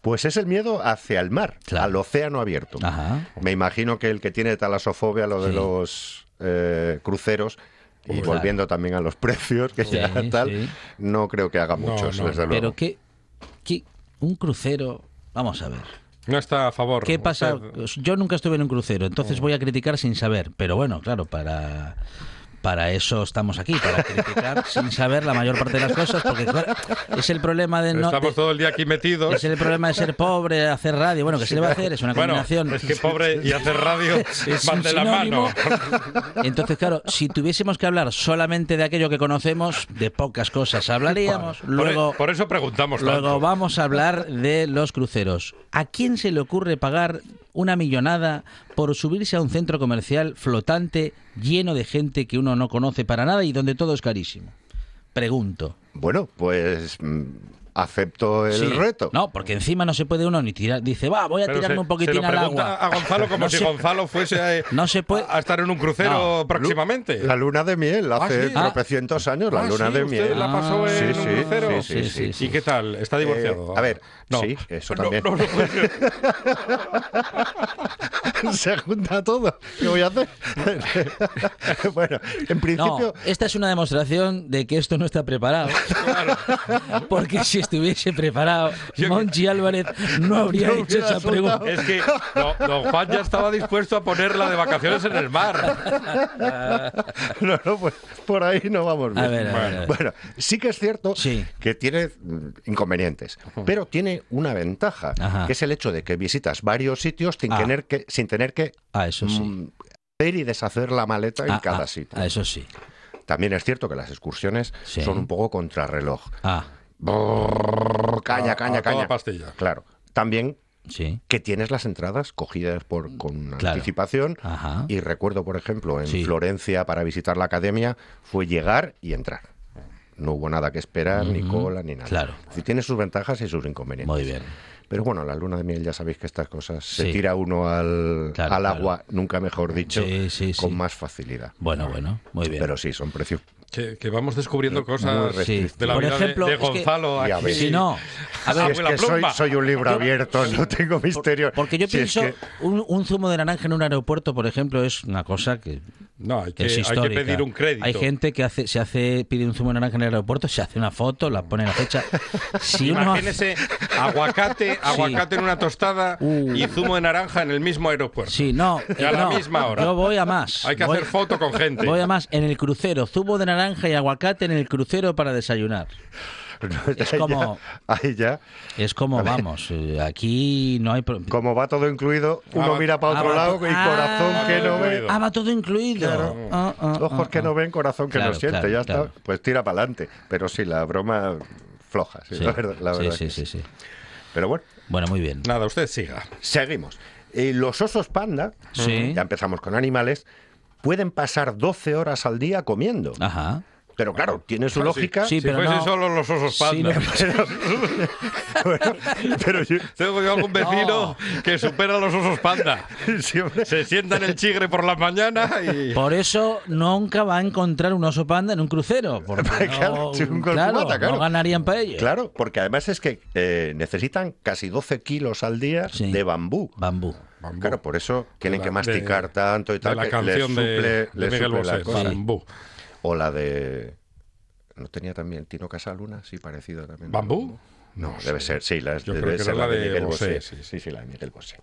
Pues es el miedo hacia el mar, Claro. al océano abierto. Ajá. Me imagino que el que tiene talasofobia, lo de Sí. los eh, cruceros, y Claro. volviendo también a los precios, que Sí, ya tal, sí. no creo que haga muchos, no, desde no. luego. Pero que, que un crucero, vamos a ver. No está a favor. ¿Qué pasa? usted. Yo nunca estuve en un crucero, Oh. entonces voy a criticar sin saber. Pero bueno, claro, para para eso estamos aquí, para criticar sin saber la mayor parte de las cosas, porque claro, es el problema de no. Estamos de- todo el día aquí metidos. es el problema de ser pobre, hacer radio. Bueno, que se le va a hacer? Es una Bueno, combinación. es que pobre y hacer radio Es van de la mano. Entonces, claro, si tuviésemos que hablar solamente de aquello que conocemos, de pocas cosas hablaríamos. Por, Luego, e- por eso preguntamos luego tanto. vamos a hablar de los cruceros. ¿A quién se le ocurre pagar una millonada por subirse a un centro comercial flotante lleno de gente que uno no conoce para nada y donde todo es carísimo? Pregunto. Bueno, pues mm, acepto el Sí. reto. No, porque encima no se puede uno ni tirar. Dice, va, voy a Pero tirarme se- un poquitín se lo al agua. a Gonzalo como No si se- Gonzalo fuese eh, No se puede- a, a estar en un crucero No. próximamente. La luna de miel, hace sí? tropecientos años, la Ah, luna sí, de usted miel. la pasó Ah, en sí, un sí, crucero. sí, sí, sí, sí. ¿Y qué tal? ¿Está divorciado? Eh, a ver, no. sí, eso No, también. no, ser. Se junta todo. ¿Qué voy a hacer? bueno, en No, principio, esta es una demostración de que esto no está preparado. Porque si estuviese preparado, Monchi Álvarez no habría No hecho esa soltado. pregunta. Es que no, don Juan ya estaba dispuesto a ponerla de vacaciones en el mar. no, no, pues por ahí no vamos bien. A ver, a ver, a ver. Bueno, sí que es cierto Sí. que tiene mm, inconvenientes, pero tiene una ventaja, Ajá. que es el hecho de que visitas varios sitios sin, Ah. tener, que, sin tener que Ah, eso sí. mm, hacer y deshacer la maleta en Ah, cada ah, sitio. ah, eso sí. También es cierto que las excursiones Sí. son un poco contrarreloj. Ah, Brrr, caña, A- caña, a toda caña. pastilla. Claro. También sí. que tienes las entradas cogidas por, con Claro. anticipación. Ajá. Y recuerdo, por ejemplo, en Sí. Florencia para visitar la academia, fue llegar y entrar. No hubo nada que esperar, ni cola, ni nada. Claro. Decir, tiene sus ventajas y sus inconvenientes. Muy bien. Pero bueno, la luna de miel ya sabéis que estas cosas se tira uno al, Claro, al claro. agua, nunca mejor dicho, Sí, sí, con sí. más facilidad. Bueno, bueno, muy bien. Pero sí, son precios. Que, que vamos descubriendo cosas de la Por vida de- ejemplo, de, es que- Gonzalo. Aquí. ves. Si no, a Si ver, es que soy, un libro abierto, no tengo misterio. porque yo Si es pienso, que- un, un zumo de naranja en un aeropuerto, por ejemplo, es una cosa que No, hay que, es hay que pedir un crédito. Hay gente que hace, se hace, pide un zumo de naranja en el aeropuerto, se hace una foto, la pone en la fecha. Si uno hace- Imagínese aguacate, aguacate en una tostada Uh. y zumo de naranja en el mismo aeropuersto. Sí, no. Y a la misma hora. Yo voy a más. Hay que Voy- hacer foto con gente. Voy a más en el crucero, zumo de naranja y aguacate en el crucero para desayunar. Es ahí como- ya- ahí ya, Es como, vamos, eh, aquí no hay... como va todo incluido, uno Ah, mira para Ah, otro va lado y corazón Ah, que no ve. Ah, va todo incluido. Claro. Ah, ah, Ojos ah, que ah. no ven, corazón que Claro, no siente, claro, ya está. claro. Pues tira para adelante. Pero sí, la broma floja, sí, Sí, la verdad, la sí, verdad sí, sí, sí. Pero bueno, Bueno, muy bien. Nada, usted siga. seguimos. Eh, los osos panda, Sí. ya empezamos con animales, pueden pasar 12 horas al día comiendo. Ajá. Pero claro, tiene su Ah, lógica. Sí, si pero fuesen no- solo los osos Sí, panda. no- Bueno, pero yo, Tengo yo algún vecino que supera a los osos panda. sí, Se sienta en el chigre por la mañana y... Por eso nunca va a encontrar un oso panda en un crucero. Porque Claro, un claro, claro. no ganarían para ello. Claro, porque además es que eh, necesitan casi 12 kilos al día Sí. de bambú. Bambú. Bambú. Claro, por eso tienen la- que masticar de- tanto y de tal. la que canción les de- suple, de les Miguel suple la Bosé, cosa. Bambú. O la de. ¿No tenía también Tino Casaluna? Sí, parecido también. ¿Bambú? No, No debe sé. ser, sí, la, Yo debe creo que ser era la de Miguel Bosé, Bosé. sí, sí. Sí, sí, la de Miguel Bosé.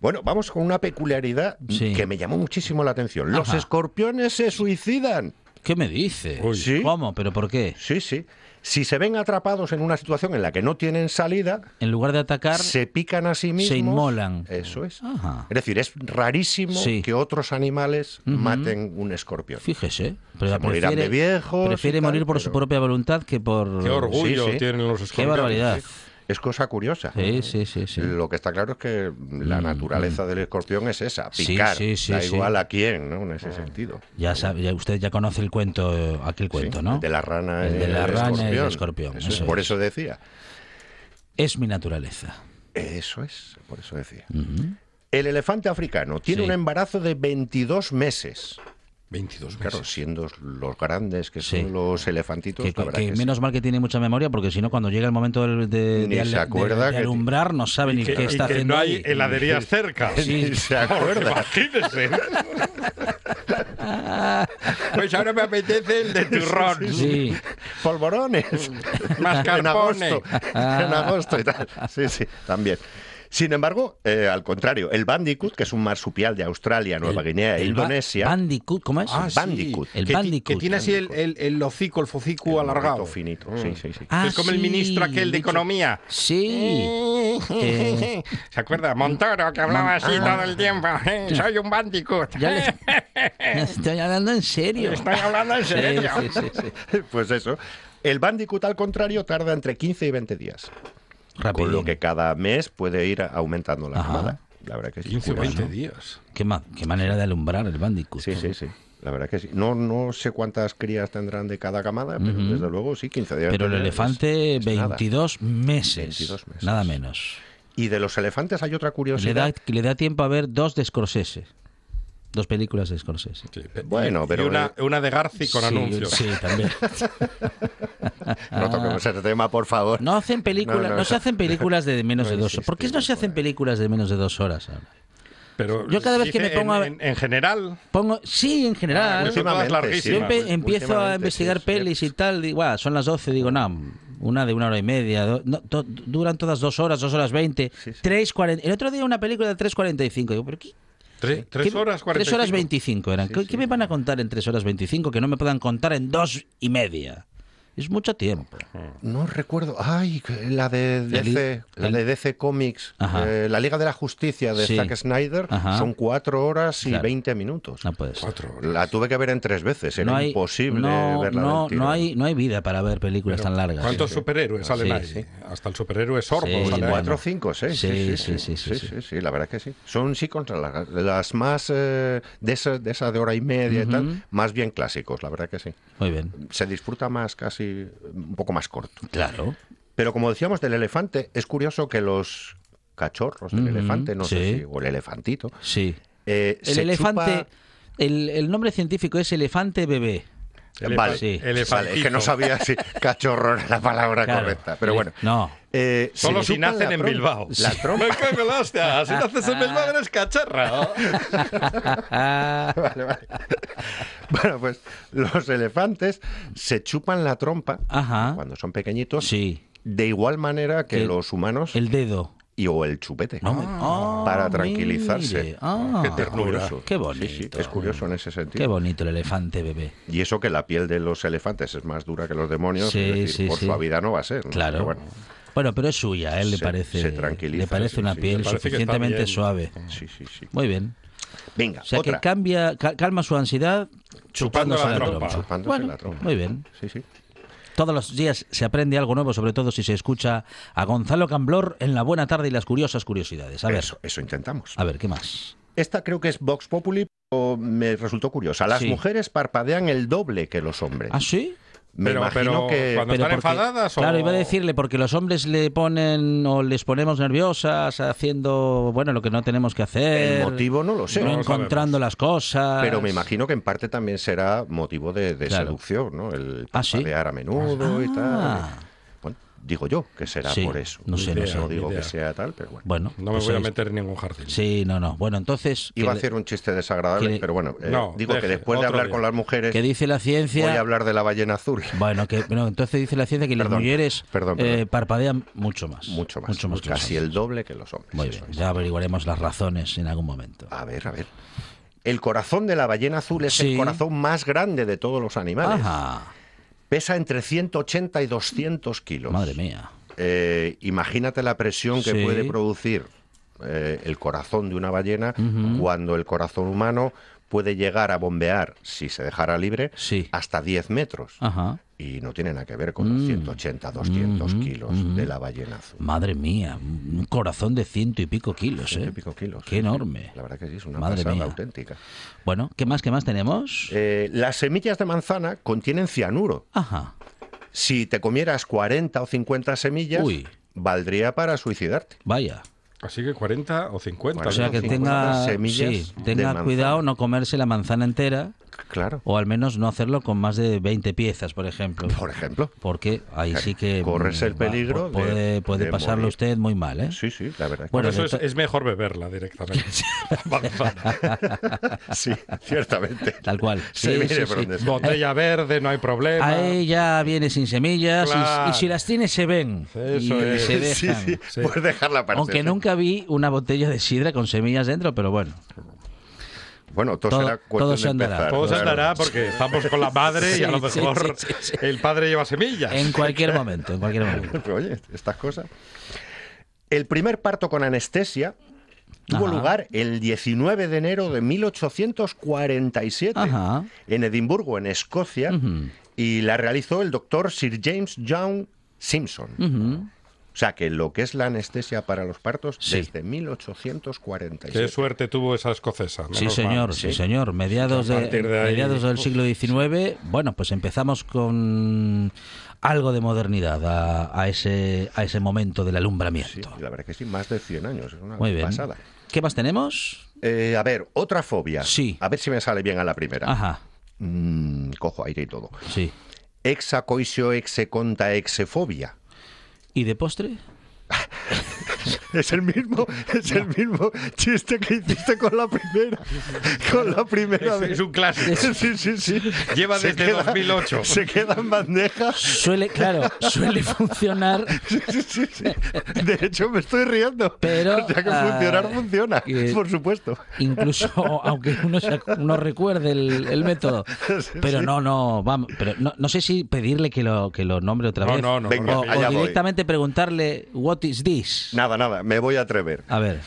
Bueno, vamos con una peculiaridad Sí. que me llamó muchísimo la atención. Los Ajá. escorpiones se suicidan. ¿Qué me dice? ¿Cómo? ¿Pero por qué? Sí, sí. Si se ven atrapados en una situación en la que no tienen salida, En lugar de atacar, se pican a sí mismos. inmolan. Eso es. Ajá. Es decir, es rarísimo Sí. que otros animales maten un escorpión. fíjese, pero Se morirán de viejos prefiere tal, morir por su propia voluntad que por... Qué orgullo Sí, sí. tienen los Qué escorpiones. barbaridad. Es cosa curiosa. Sí, sí, sí, sí. Lo que está claro es que la Mm, naturaleza del escorpión es esa, picar. sí, sí, da igual a quién, ¿no? En ese sentido. Ya sabe, usted ya conoce el cuento, aquel cuento, ¿no? el de la rana El de la el rana y el escorpión. escorpión, Eso es, por es. eso decía. Es mi naturaleza. Eso es, por eso decía. El elefante africano tiene un embarazo de 22 meses. 22 Claro, meses. siendo los grandes que Sí. son los elefantitos, Que, que sí. menos mal que tiene mucha memoria, porque si no, cuando llega el momento de, de, Ni de- se de- acuerda de que- alumbrar, no sabe ni que, qué y está que haciendo. no hay ahí. heladerías cerca. Ni se acuerda. imagínese. Pues ahora me apetece el de turrón. Sí, Polvorones. Mascarpone. en agosto. en agosto y tal. Sí, sí, también. Sin embargo, eh, al contrario, el bandicoot, que es un marsupial de Australia, Nueva Guinea e el ba- Indonesia, Bandicoot, ¿cómo es? Ah, sí. Bandicoot. El que, Bandicoot. que tiene así el, el, el hocico, el focico el alargado. finito. Sí, sí, sí. Ah, es como el sí, ministro aquel de. Economía. Sí. Eh, ¿Se acuerda? Montoro, que hablaba así todo el tiempo. Eh, Soy un bandicoot. Ya Estoy hablando en serio. Estoy hablando en serio. sí. Pues eso. El bandicoot, al contrario, tarda entre 15 y 20 días. Rapidín. Con lo que cada mes puede ir aumentando la Ajá. camada. La verdad que sí. 15 o curioso. 20 días. ¿Qué, ma- qué manera de alumbrar el Bandicoot. Sí, sí, sí. La verdad que sí. No, no sé cuántas crías tendrán de cada camada, pero desde luego sí, 15 días. Pero el elefante, es nada. 22 meses. 22 meses. Nada menos. Y de los elefantes hay otra Le curiosidad. da, le da tiempo a ver dos de Scorsese. Dos películas de Scorsese. Sí. Bueno, Y- pero- Y una, una de Garci con Sí, anuncios. Sí, también. No toquemos ese tema, por favor. No hacen películas, No, no, no, se hacen películas de menos de dos horas. ¿Por qué no se hacen películas de menos de dos horas? ahora? Pero Yo cada vez que me pongo a- en, en, en general, Pongo, sí, en general. Ah. Yo empe- sí, empiezo a investigar sí, sí. pelis y tal, digo, "Buah, son las 12, digo, no, una de una hora y media, do- no, to- duran todas dos horas, dos horas veinte, Sí, sí. tres cuarenta. El otro día una película de 3.45, digo, ¿pero qué? Tre- tres ¿Qué- horas 45. Tres horas 25 eran. Sí, ¿Qué, sí. qué me van a contar en tres horas 25 que no me puedan contar en dos y media? Es mucho tiempo. No recuerdo. Ay, la de El- DC, la de DC Comics, eh, la Liga de la Justicia de Sí. Zack Snyder, Ajá. son cuatro horas y Claro. 20 minutos. No puede ser. Cuatro. La tuve que ver en tres veces, era imposible no, verla no, no hay, no hay vida para ver películas tan largas. ¿Cuántos Sí. superhéroes salen Sí, ahí? sí. Hasta el superhéroe bueno. Cuatro, cinco, seis. Sí, Sí, sí, sí, sí, la verdad que sí. Son sí contra las, las más eh, de, esa, de esa de hora y media y tal, más bien clásicos, la verdad que sí. Muy bien. Se disfruta más, casi un poco más corto. Claro. Pero como decíamos del elefante, es curioso que los cachorros del elefante, no sé si, o el elefantito, Sí. eh, El elefante, chupa- el, el nombre científico es elefante bebé. Vale, Sí. Vale, es que no sabía si cachorro era la palabra Claro. correcta. Pero bueno. No. Eh, Solo si nacen en. Bilbao. La trompa. Me cago en la hostia. Si naces en Bilbao eres cacharra. Vale, vale. Bueno, pues los elefantes se chupan la trompa Ajá. cuando son pequeñitos Sí. de igual manera que El- los humanos El dedo. Y o el chupete. No Ah, para tranquilizarse. mire. Ah, Qué ternura. Qué Sí, bonito. sí, es curioso en ese sentido. Qué bonito el elefante bebé. Y eso que la piel de los elefantes es más dura que los demonios, Sí, es decir, sí, por sí. suavidad no va a ser. ¿no? Claro. Pero bueno, Bueno, pero es suya, a él le Se- parece, se tranquiliza, le parece sí, una sí, piel parece suficientemente suave. sí, sí, sí. Muy bien. Venga, O sea otra. que cambia, ca- calma su ansiedad Chupando chupándose la la trompa. trompa. Chupándose Bueno, la trompa. muy bien. Sí, sí. Todos los días se aprende algo nuevo, sobre todo si se escucha a Gonzalo Camblor en La Buena Tarde y las curiosas curiosidades. A ver, Eso, eso intentamos. a ver, ¿qué más? Esta creo que es Vox Populi, pero me resultó curiosa. Las Sí. mujeres parpadean el doble que los hombres. ¿Ah, sí? Me Pero- imagino pero que... cuando- ¿Están porque- enfadadas o- Claro, iba a decirle, porque los hombres le ponen o les ponemos nerviosas haciendo, bueno, lo que no tenemos que hacer. El motivo no lo sé. no encontrando las cosas. Pero me imagino que en parte también será motivo de, de Claro. seducción, ¿no? El Ah, a menudo y Ah. tal. Digo yo que será Sí, por eso. no sé, no sé. No digo que sea tal, pero bueno. Bueno, No me pues voy a meter en ningún jardín. Sí, no, no. Bueno, entonces, Iba a hacer un chiste desagradable, que- pero bueno, eh, No, digo deje, que después de hablar día. con las mujeres que dice la ciencia... voy a hablar de la ballena azul. Bueno, que entonces dice la ciencia que las mujeres perdón, eh, perdón. parpadean mucho más. Mucho más, Mucho casi el doble que los hombres. Muy bien, es. ya averiguaremos las razones en algún momento. A ver, a ver. El corazón de la ballena azul es Sí. el corazón más grande de todos los animales. Ajá, Pesa entre 180 y 200 kilos. madre mía. Eh, imagínate la presión que Sí. puede producir eh, el corazón de una ballena cuando el corazón humano puede llegar a bombear, si se dejara libre, Sí. hasta 10 metros. Ajá. Y no tiene nada que ver con los Mm. 180, 200 Mhm, kilos mhm. de la ballena azul. Madre mía, un corazón de ciento y pico kilos, Ciento ¿eh? y pico kilos. Qué enorme. La verdad que sí, es una Madre pasada mía. auténtica. Bueno, ¿qué más, qué más tenemos? Eh, las semillas de manzana contienen cianuro. Ajá. Si te comieras 40 o 50 semillas, Uy. valdría para suicidarte. Vaya. Así que 40 o 50. O sea que 50 tenga, semillas sí, tenga cuidado no comerse la manzana entera Claro. o al menos no hacerlo con más de 20 piezas, por ejemplo. Por ejemplo. Porque ahí sí que Corres el peligro de- puede, puede de pasarlo morir. usted muy mal, ¿eh? Sí, sí, la verdad. Por Bueno, eso es, es mejor beberla directamente. Sí, ciertamente. Tal cual. Se Sí, mire sí, por sí. donde. Botella verde, no hay problema. Ahí ya viene sin semillas y- Claro. y, si las tiene se ven Eso y es. se Sí, dejan. sí, Sí. puedes dejarla para Aunque nunca vi una botella de sidra con semillas dentro, pero bueno. Bueno, todo, Todo- será cuestión todo de se andará. empezar, Todo se andará porque estamos con la madre y a lo mejor sí, sí, sí. el padre lleva semillas. En cualquier momento, en cualquier momento. Pero, Oye, estas cosas. El primer parto con anestesia tuvo Ajá. lugar el 19 de enero de 1847 Ajá. en Edimburgo, en Escocia, Ujú. y la realizó el doctor Sir James John Simpson. Ujú. O sea que lo que es la anestesia para los partos Sí. desde 1847. Qué suerte tuvo esa escocesa. Sí, señor, sí, señor. Mediados, A de, partir de ahí- mediados del siglo XIX, bueno, pues empezamos con algo de modernidad a, a ese, a ese momento del Sí, alumbramiento. la verdad que sí, más de 100 años. Es una Muy bien. pasada. ¿Qué más tenemos? Eh, a ver, otra fobia. Sí. A ver si me sale bien a la primera. Ajá, Mm, cojo aire y todo. sí. Exacoisio execonta exefobia. ¿Y de postre? Es el mismo, es el mismo chiste que hiciste con la primera. Con la primera Es, vez. es un clásico. Sí, sí, sí. Lleva Se desde 2008. Se queda en bandeja. Suele, claro, suele funcionar, Sí, sí, sí, sí. De hecho, me estoy riendo. Pero, O sea que ah, funcionar funciona, que- por supuesto. incluso aunque uno se recuerde el, el método. Sí, Pero sí. no, no, vamos, pero no, no sé si pedirle que lo, que lo nombre otra No, vez. no, no. Venga, o, voy. directamente preguntarle, what is this? Nada, nada, me voy a atrever. A ver,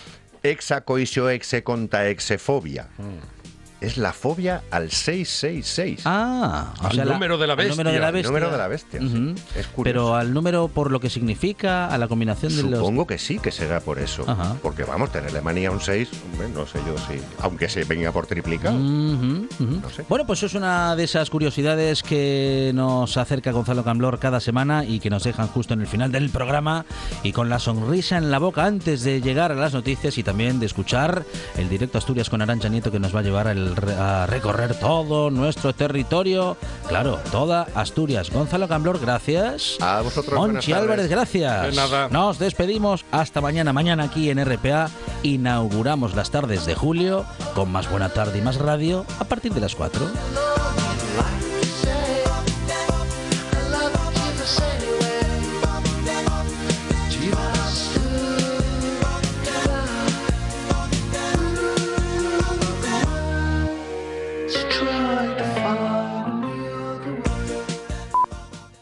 Exacoisio execonta exefobia. Mm. Es la fobia al 666. ah, o Al sea, la- número de la al número de la bestia. Bestia. número de la bestia. sí. Es curioso. Pero al número por lo que significa, a la combinación de los... Supongo que sí, que será por eso. Ajá. Porque vamos, tenerle manía a un 6, hombre, no sé yo si. Aunque se venga por triplicado. No sé. Bueno, pues es una de esas curiosidades que nos acerca Gonzalo Camblor cada semana y que nos dejan justo en el final del programa y con la sonrisa en la boca antes de llegar a las noticias y también de escuchar el directo Asturias con Arancha Nieto que nos va a llevar al a recorrer todo nuestro territorio. Claro, toda Asturias. Gonzalo Camblor, gracias. A vosotros. Monchi. Álvarez, gracias. De nada. Nos despedimos. Hasta mañana. Mañana aquí en RPA inauguramos las tardes de julio con más buena tarde y más radio a partir de las 4.